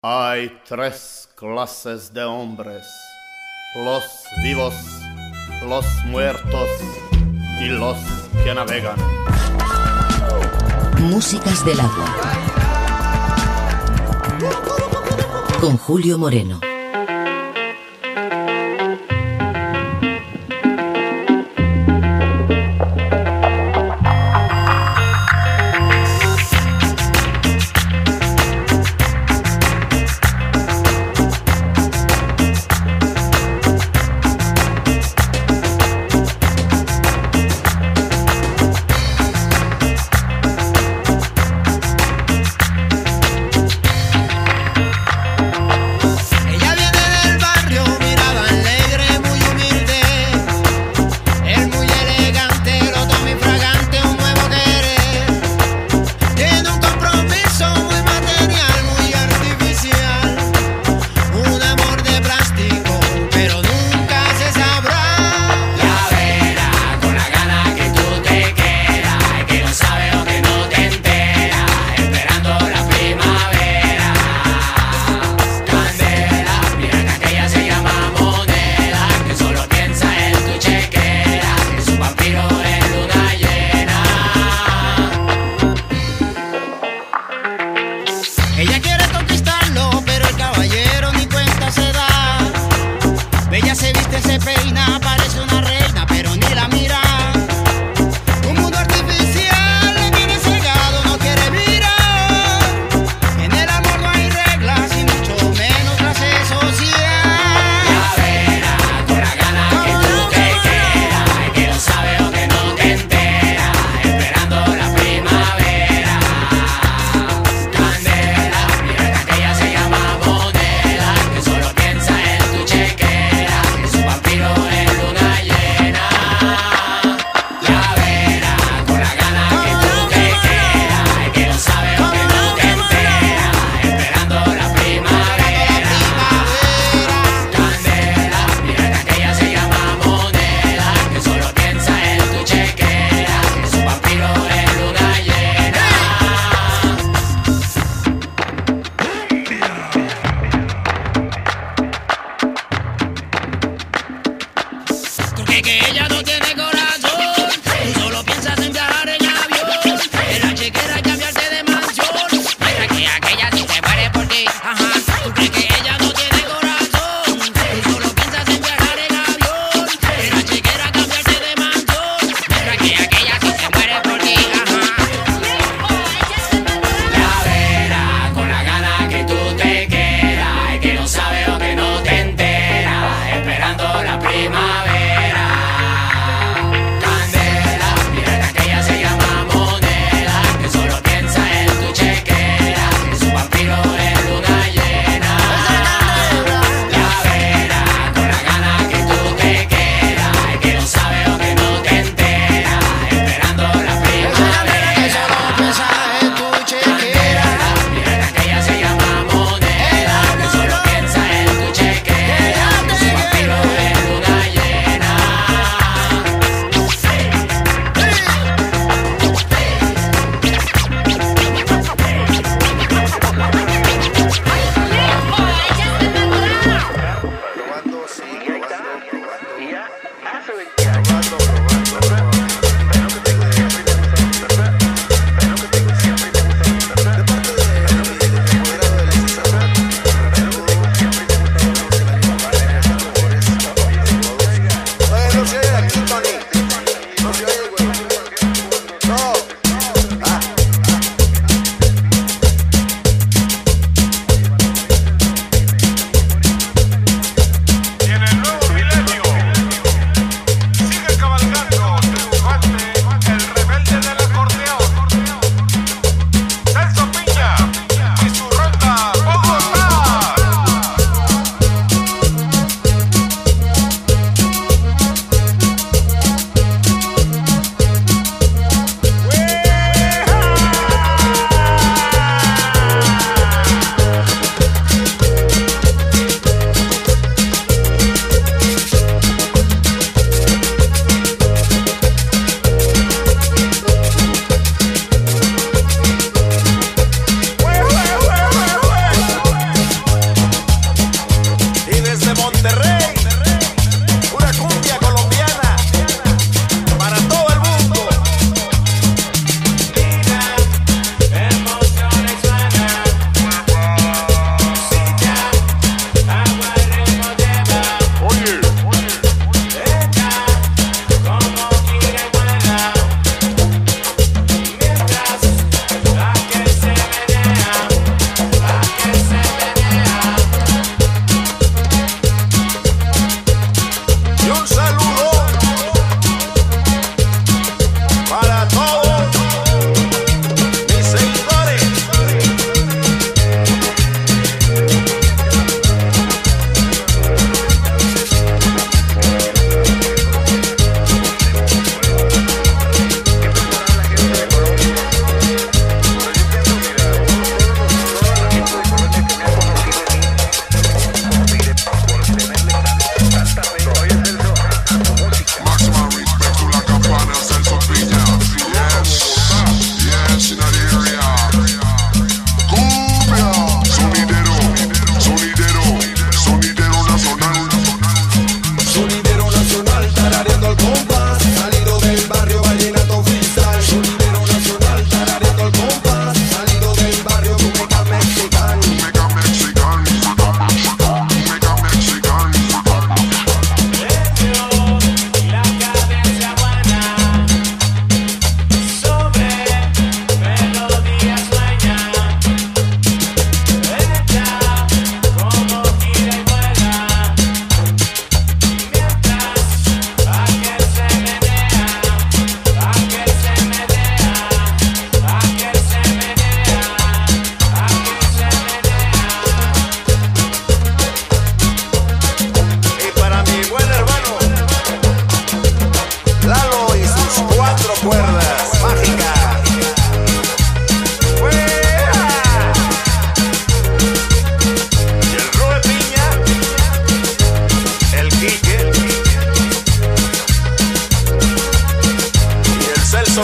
Hay tres clases de hombres, los vivos, los muertos y los que navegan. Músicas del agua. Con Julio Moreno.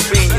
so.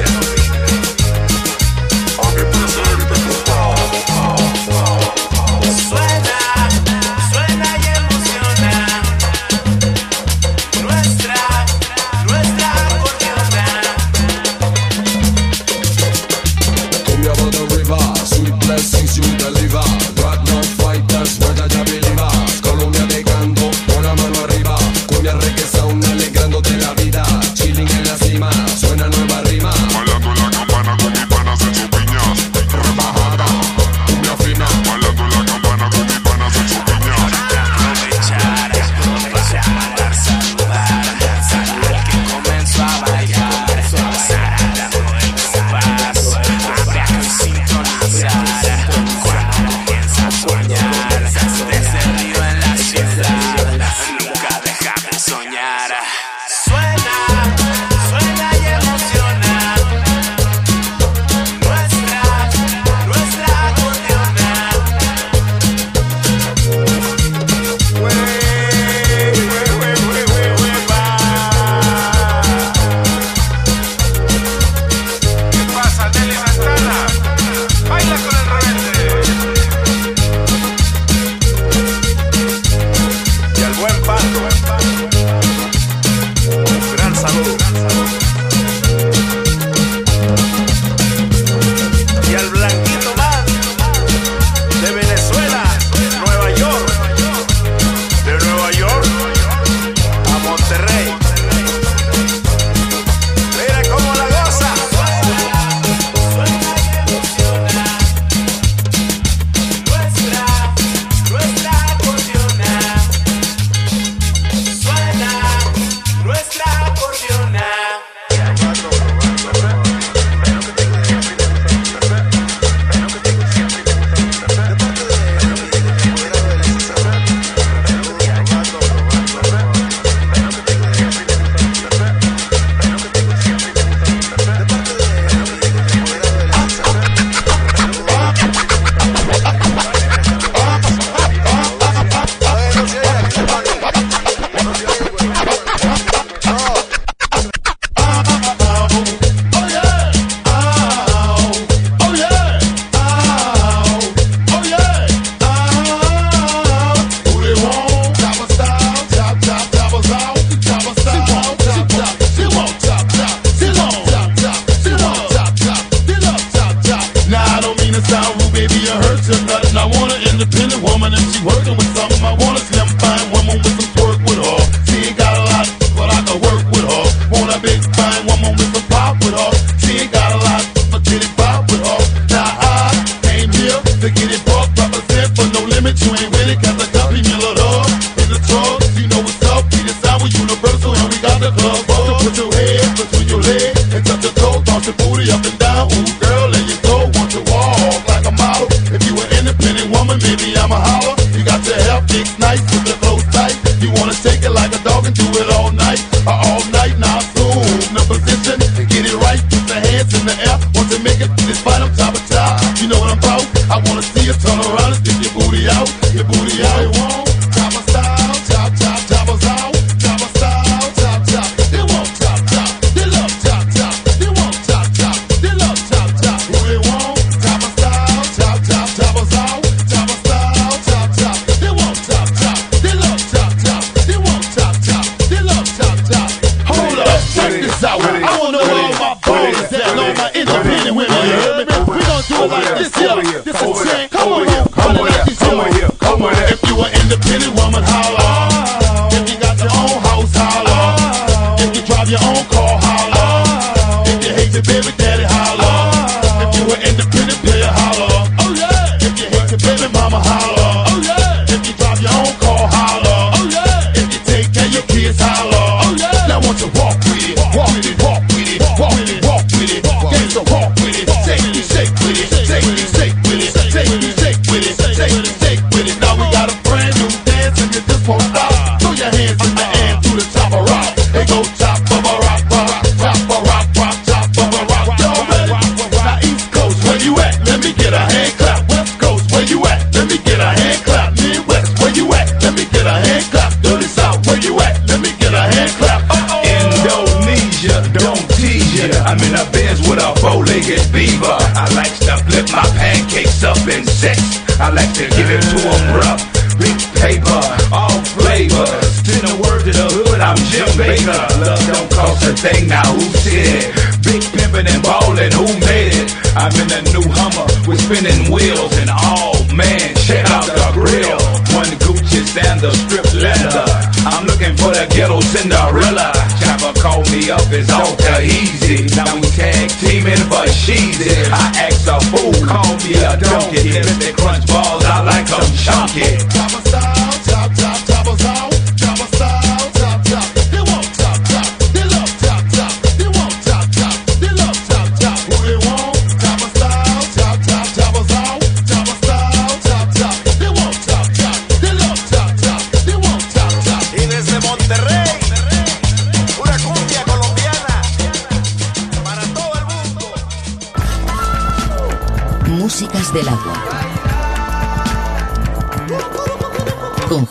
I act a fool, call me a donkey. Lift and crunch balls like I'm chunky.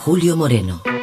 Julio Moreno.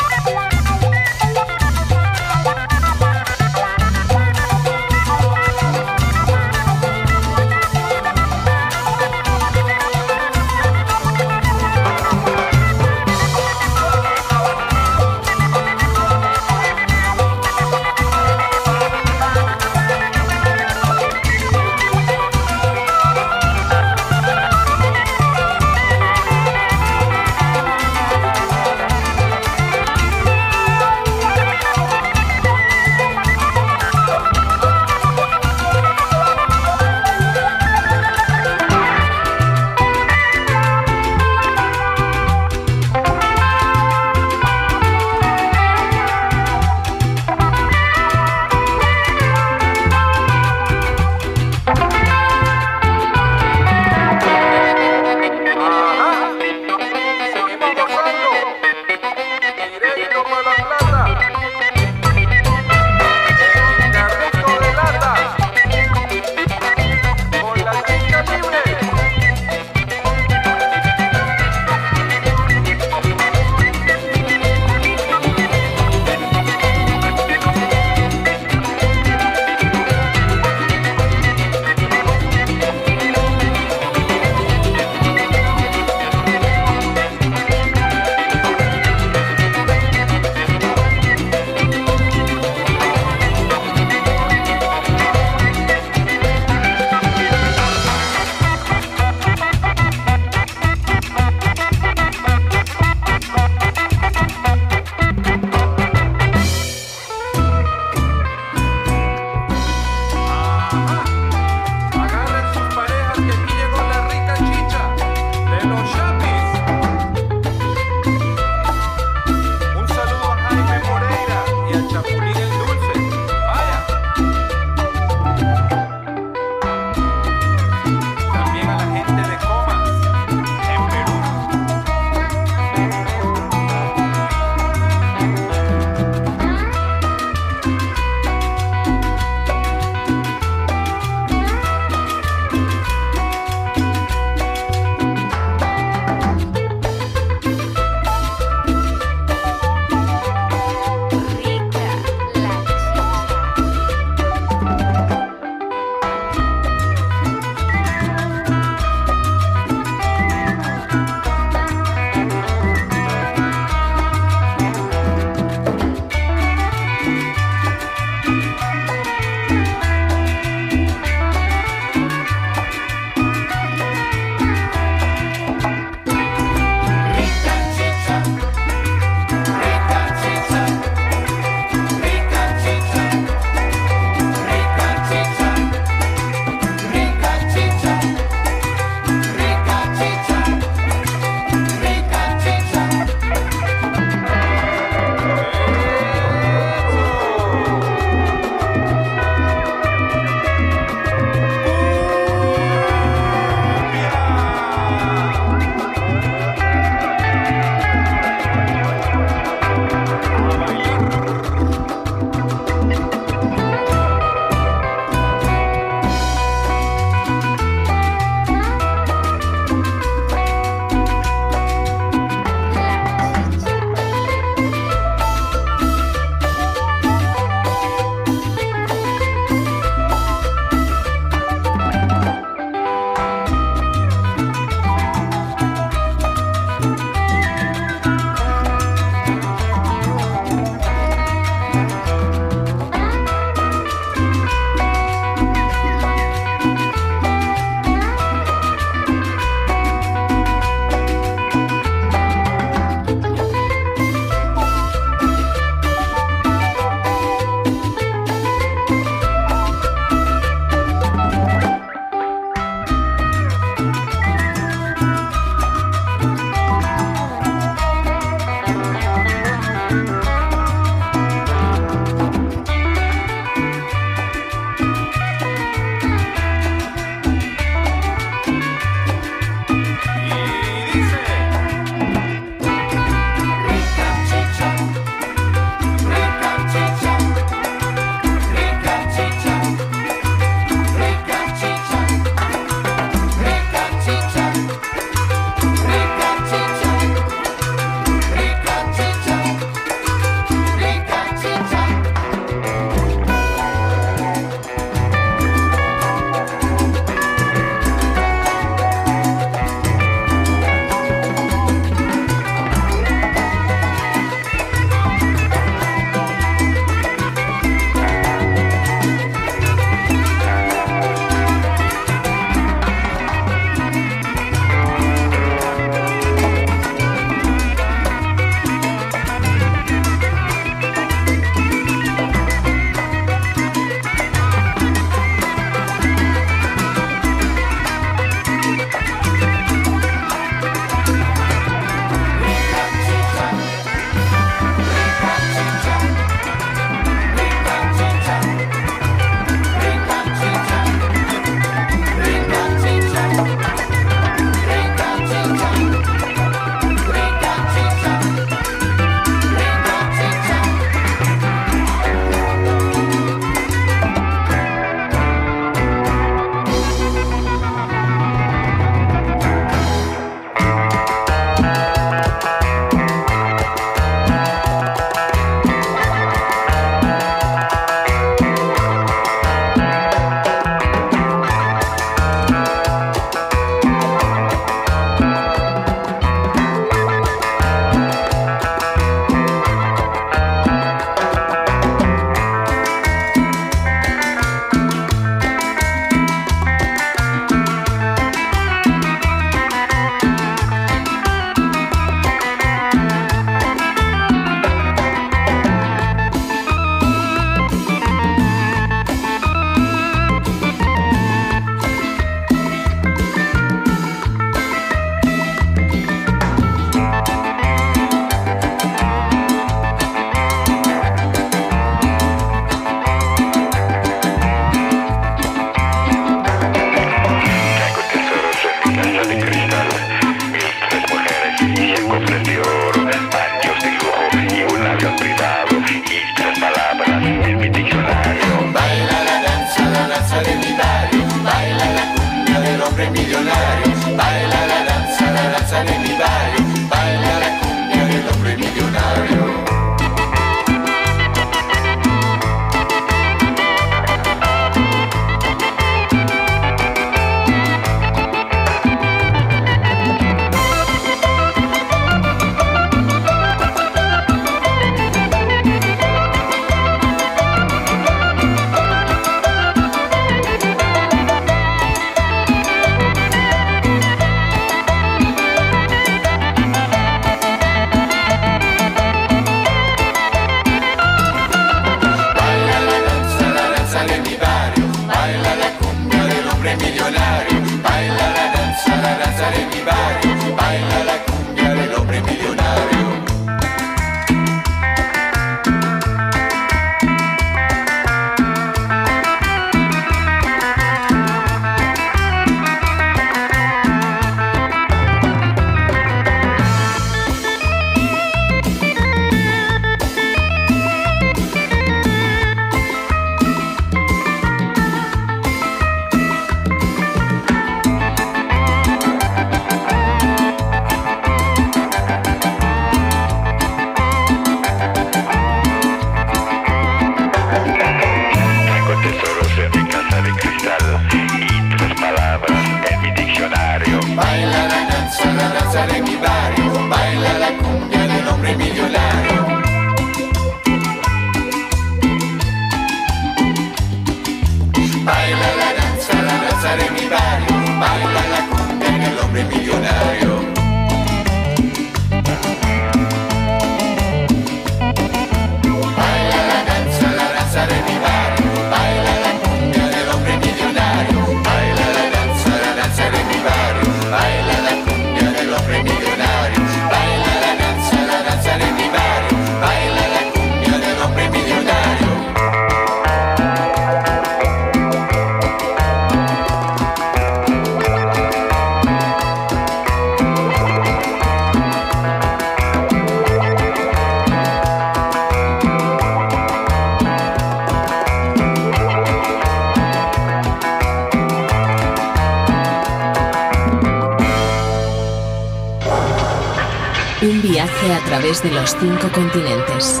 Través de los cinco continentes.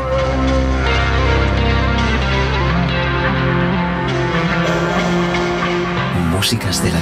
Músicas del agua.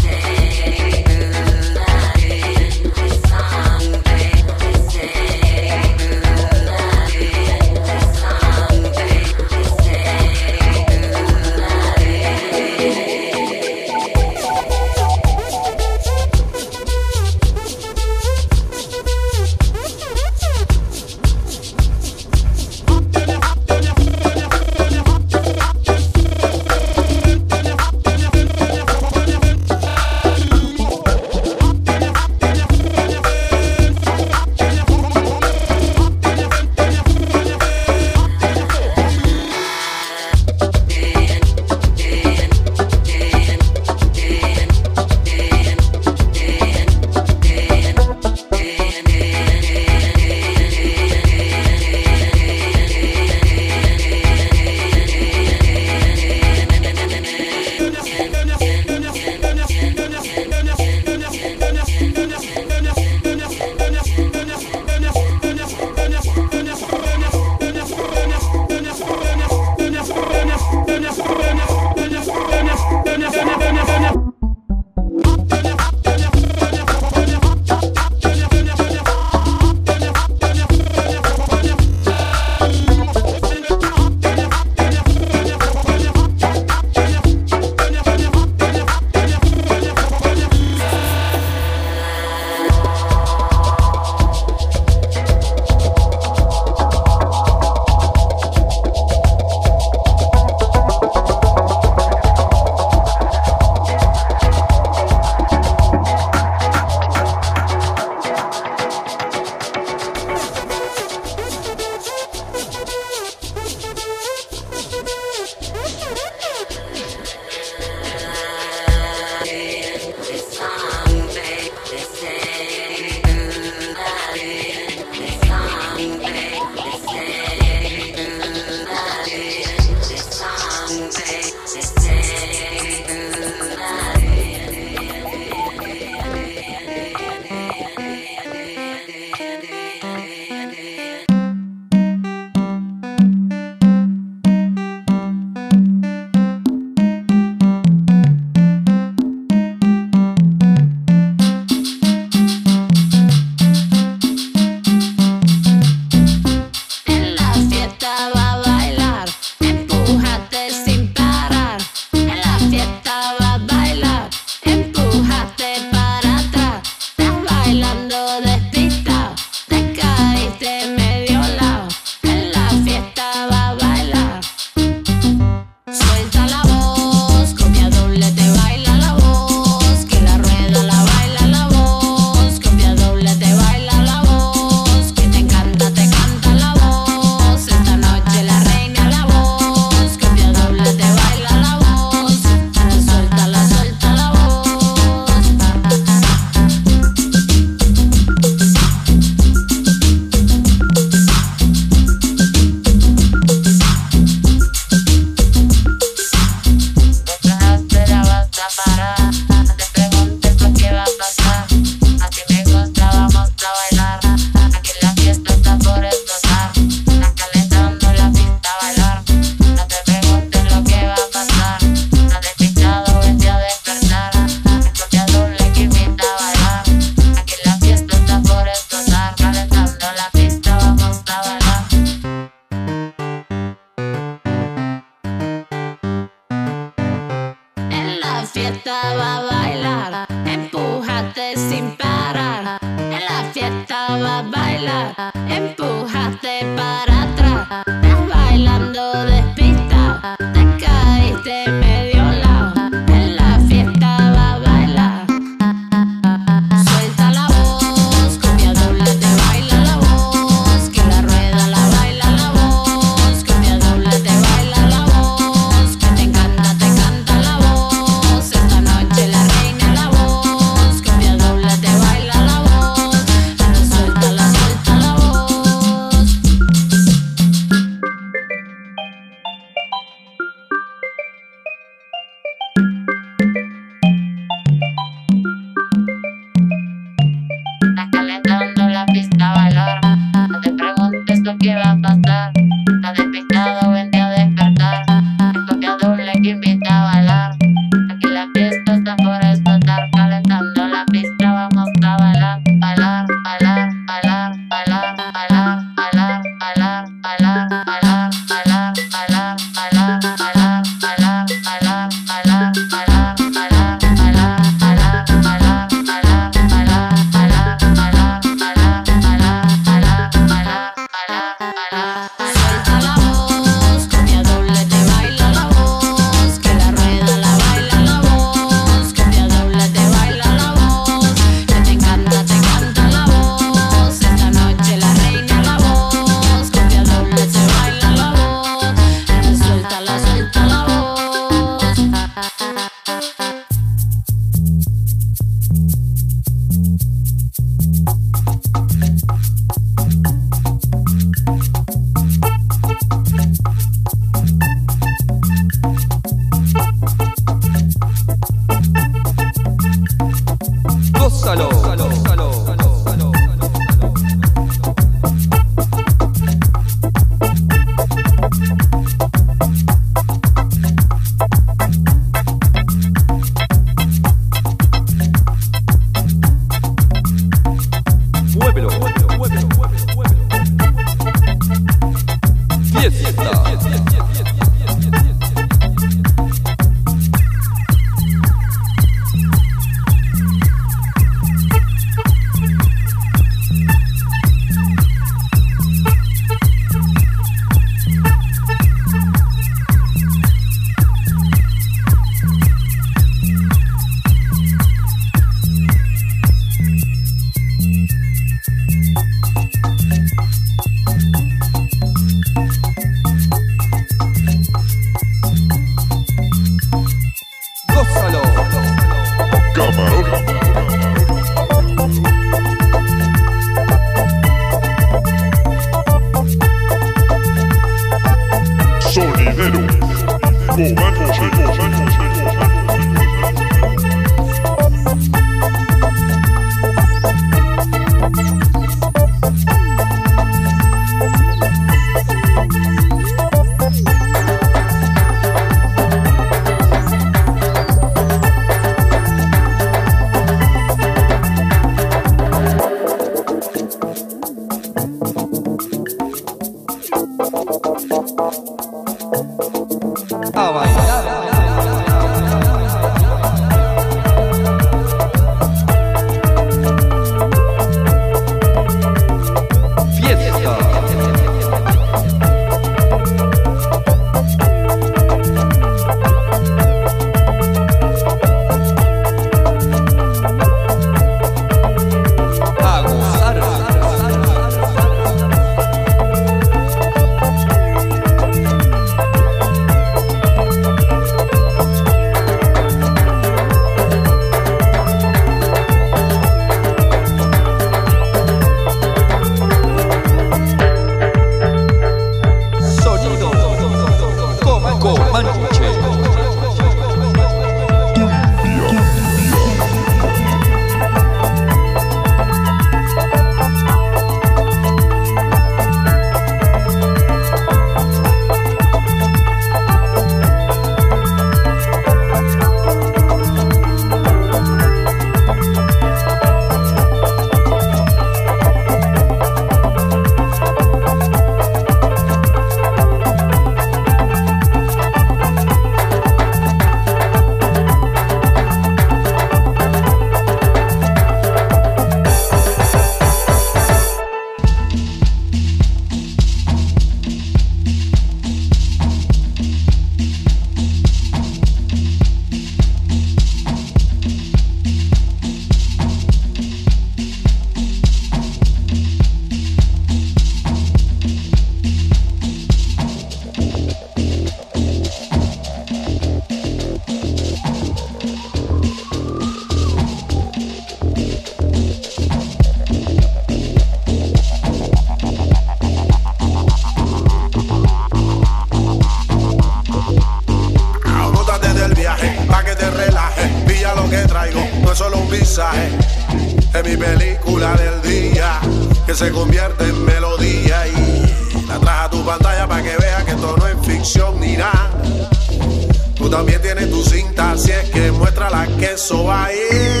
También tienes tu cinta, así es que muéstrala que eso va ahí. ¿Cuál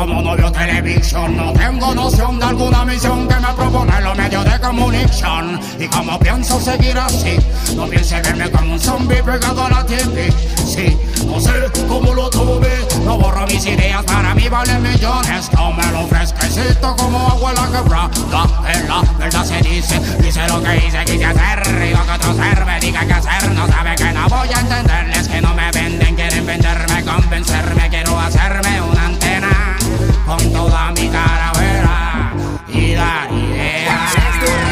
como no veo televisión no tengo noción de alguna misión que me propone los medios de comunicación. Y como pienso seguir así, no piense verme como un zombie pegado a la TV. Sí, no sé cómo lo tuve, no borro mis ideas, para mí valen millones. No lo fresquecito como agua en la quebrada. En la verdad se dice, dice lo que hice, quise hacer. Y lo que otro ser me diga qué hacer, no sabe que no voy a entenderles que no me venden, quieren venderme, convencerme, quiero hacerme una antena con toda mi caravera y dar ideas.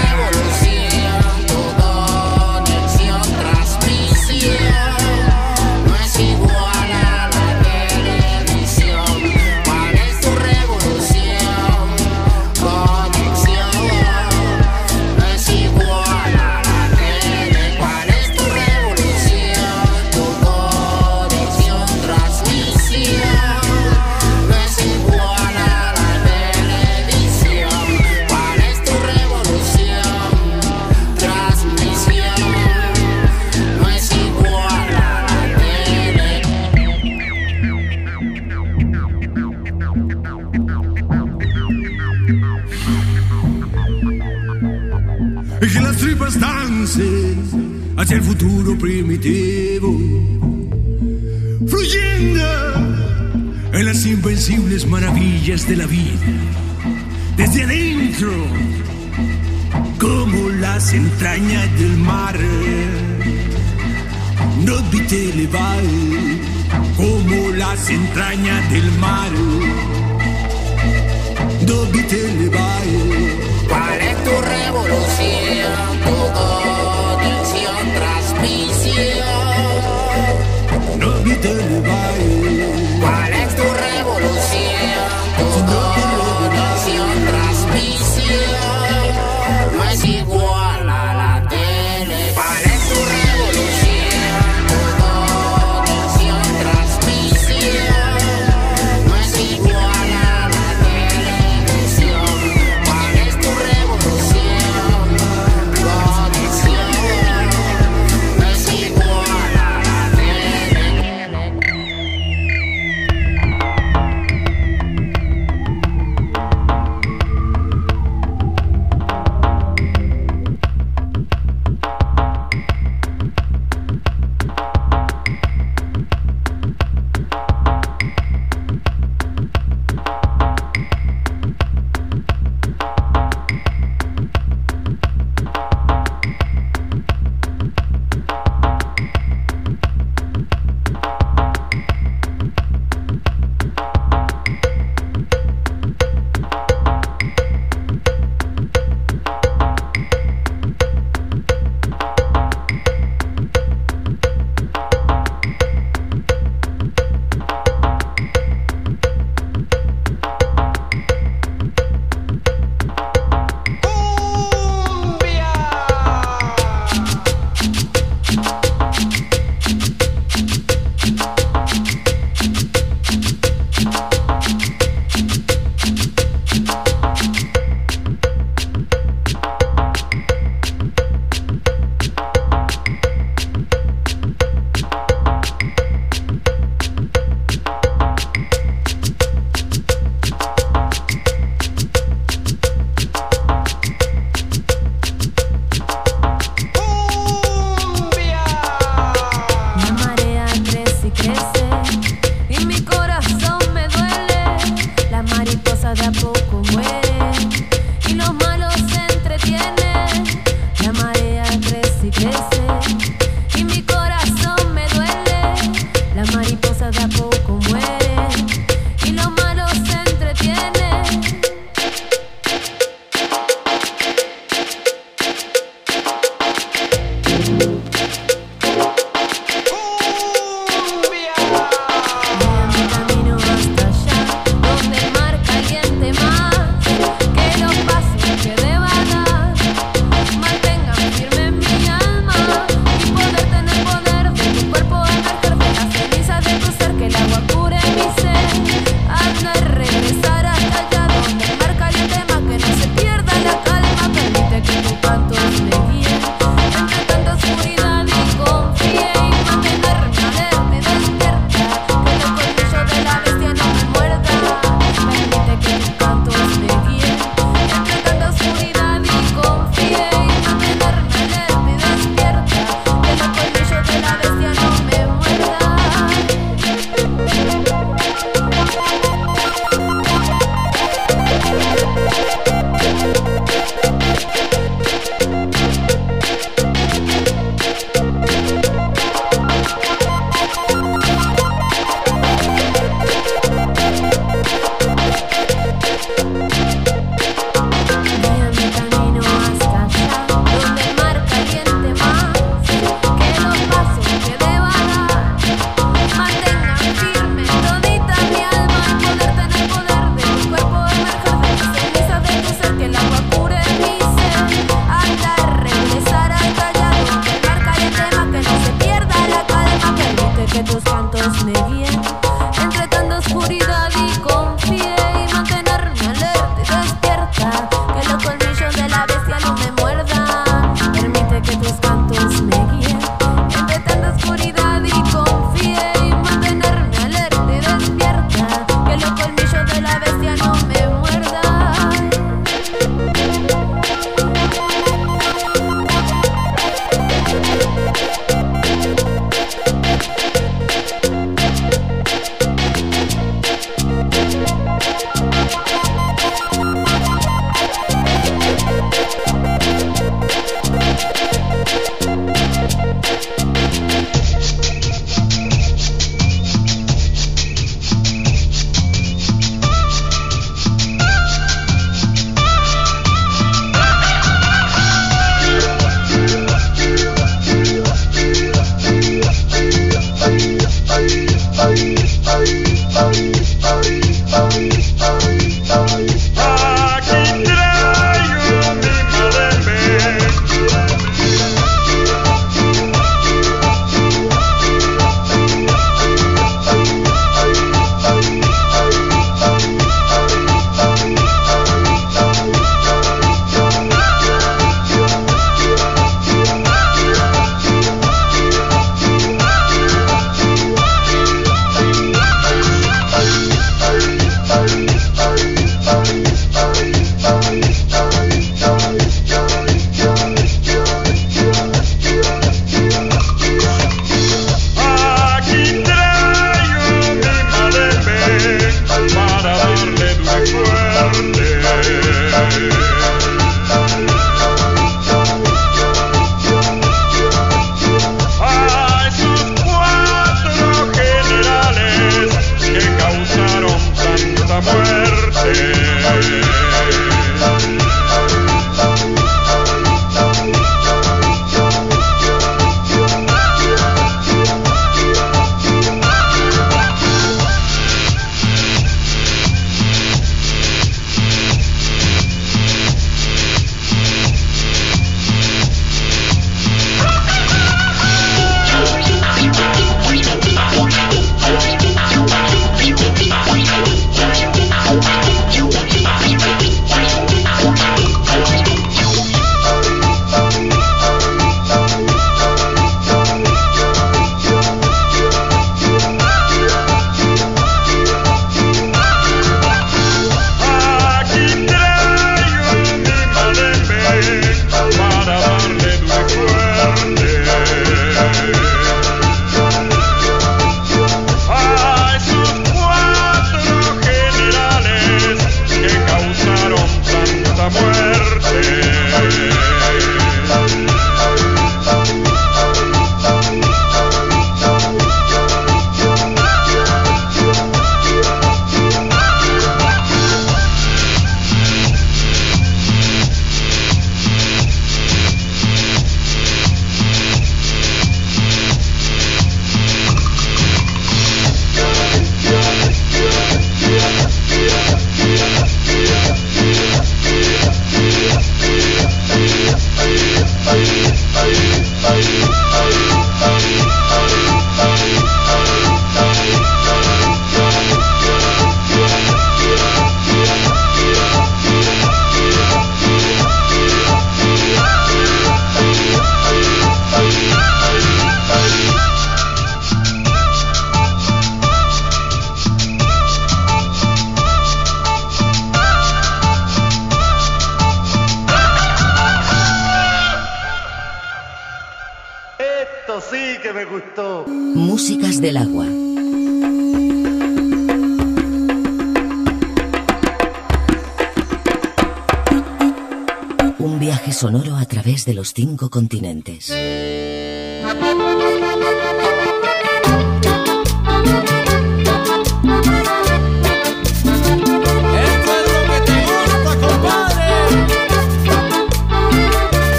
Y que las tripas dancen hacia el futuro primitivo, fluyendo en las invencibles maravillas de la vida, desde adentro, como las entrañas del mar. No te elevar como las entrañas del mar. No te elevar. ¿Cuál es tu revolución?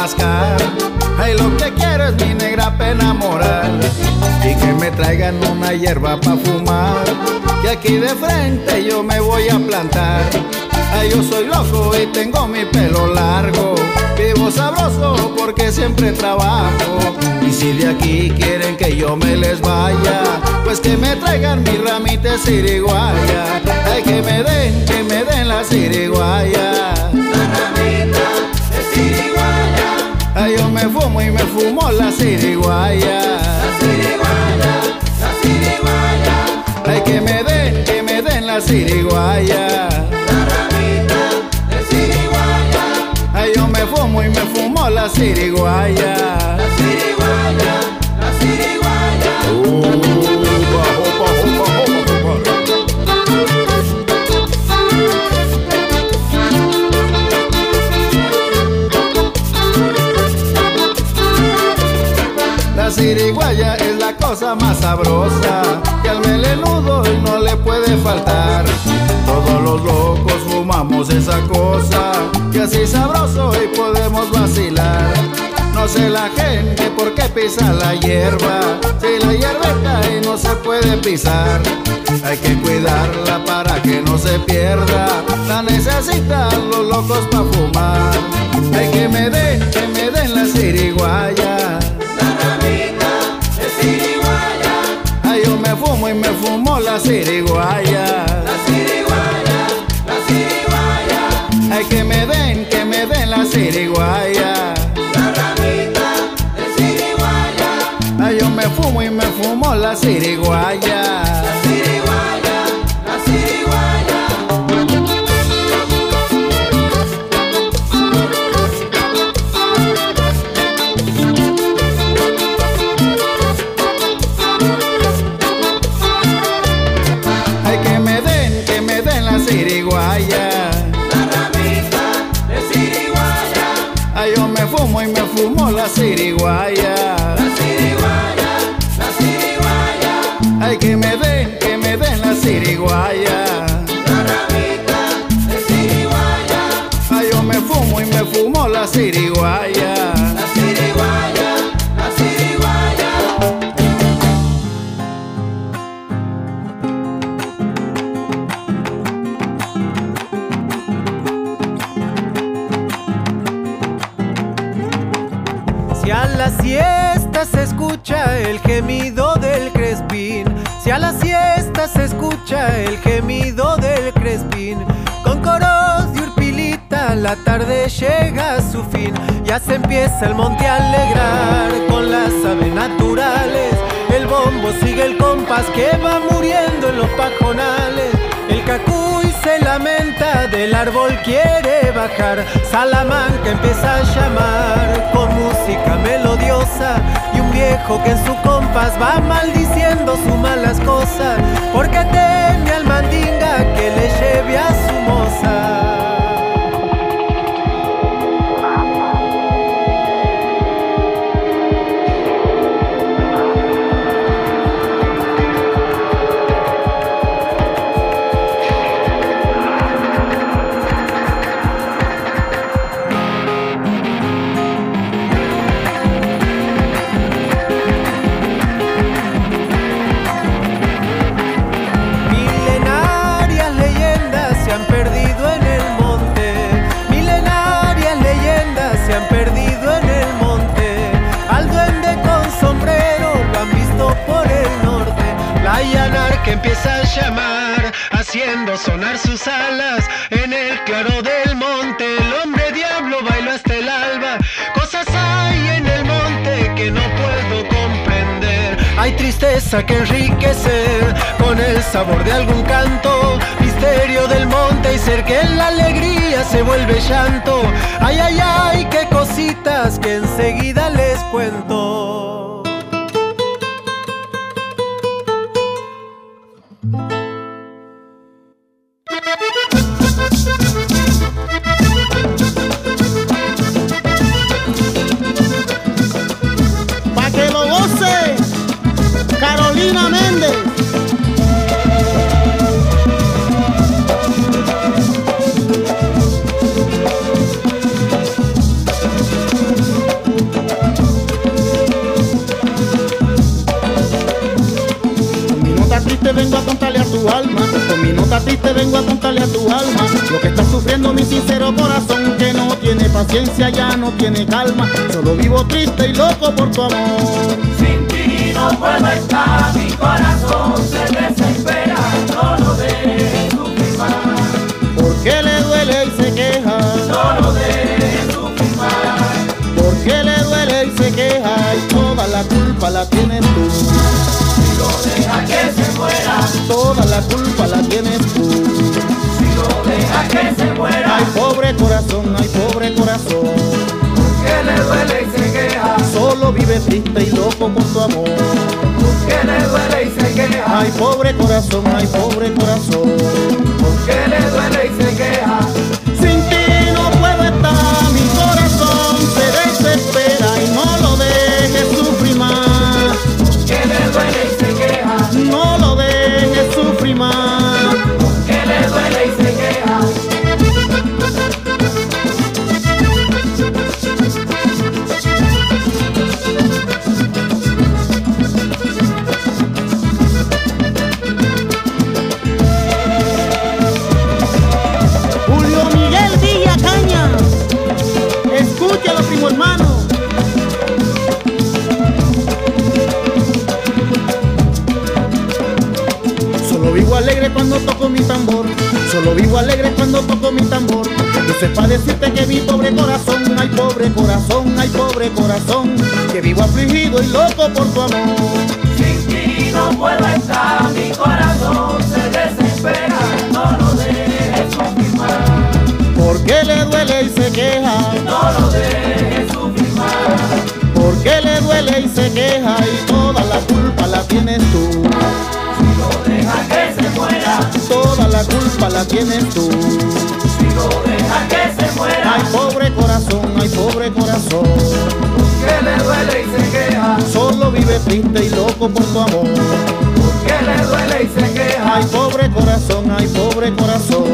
Mascar. Ay, lo que quiero es mi negra para enamorar. Y que me traigan una hierba para fumar. Que aquí de frente yo me voy a plantar. Ay, yo soy loco y tengo mi pelo largo. Vivo sabroso porque siempre trabajo. Y si de aquí quieren que yo me les vaya, pues que me traigan mi ramita de siriguaya. Ay, que me den, que me den la siriguaya. Ay, yo me fumo y me fumo la siriguaya. La siriguaya, la siriguaya. Ay, que me den, que me den la siriguaya. Fumo y me fumo la siriguaya. La siriguaya, la siriguaya. Opa, opa, opa, opa. La siriguaya es la cosa más sabrosa que al melenudo no le puede faltar. Todos los locos fumamos esa cosa que así sabroso y podemos vacilar. No sé la gente por qué pisa la hierba, si la hierba cae no se puede pisar. Hay que cuidarla para que no se pierda, la necesitan los locos para fumar. Hay que me den, que me den la siriguaya. Ay, yo me fumo y me fumo la siriguaya. Siriguaya. La ramita de siriguaya. Ay, yo me fumo y me fumo la siriguaya. Tristeza que enriquecer con el sabor de algún canto. Misterio del monte y ser que la alegría se vuelve llanto. Ay, ay, ay, qué cositas que enseguida les cuento. La culpa la tienes tú. si lo deja que se muera, Ay, pobre corazón, ay, pobre corazón. que le duele y se queja, Solo vive triste y loco por tu amor. que le duele y se queja, Ay, pobre corazón, ay, pobre corazón. que le duele y se queja. Alegre cuando toco mi tambor. Yo sé para decirte que mi pobre corazón, ay pobre corazón, ay pobre corazón, que vivo afligido y loco por tu amor. Sin ti no puedo estar, mi corazón se desespera, no lo dejes sufrir más, ¿Por qué le duele y se queja? no lo dejes sufrir más. ¿Por qué le duele y se queja? Y toda la culpa la culpa la tienes tú. si lo deja que se muera, Ay, pobre corazón, ay, pobre corazón. que le duele y se queja, Solo vive triste y loco por tu amor. que le duele y se queja, Ay, pobre corazón, ay, pobre corazón.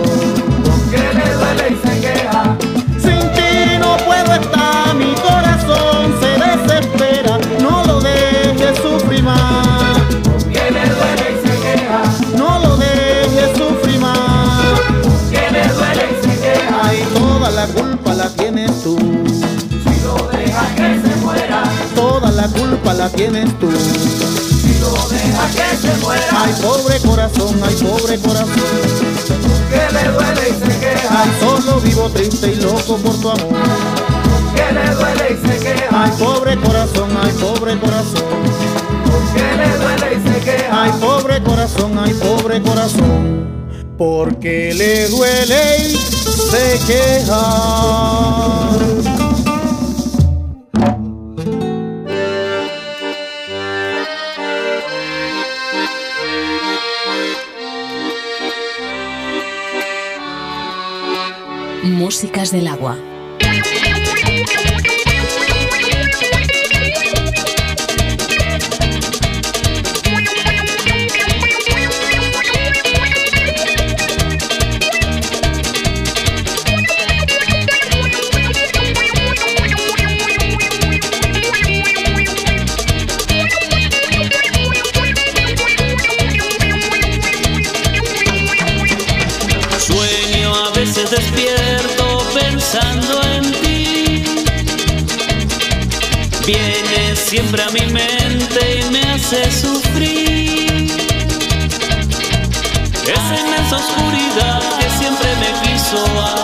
La tienes tú. si lo deja que se muera, Ay, pobre corazón, ay, pobre corazón. que le duele y se queja, Ay, solo vivo triste y loco por tu amor. que le duele y se queja, Ay, pobre corazón, ay, pobre corazón. que le duele y se queja. Ay, pobre corazón, ay, pobre corazón. Porque le duele y se queja. Músicas del agua. Me quiso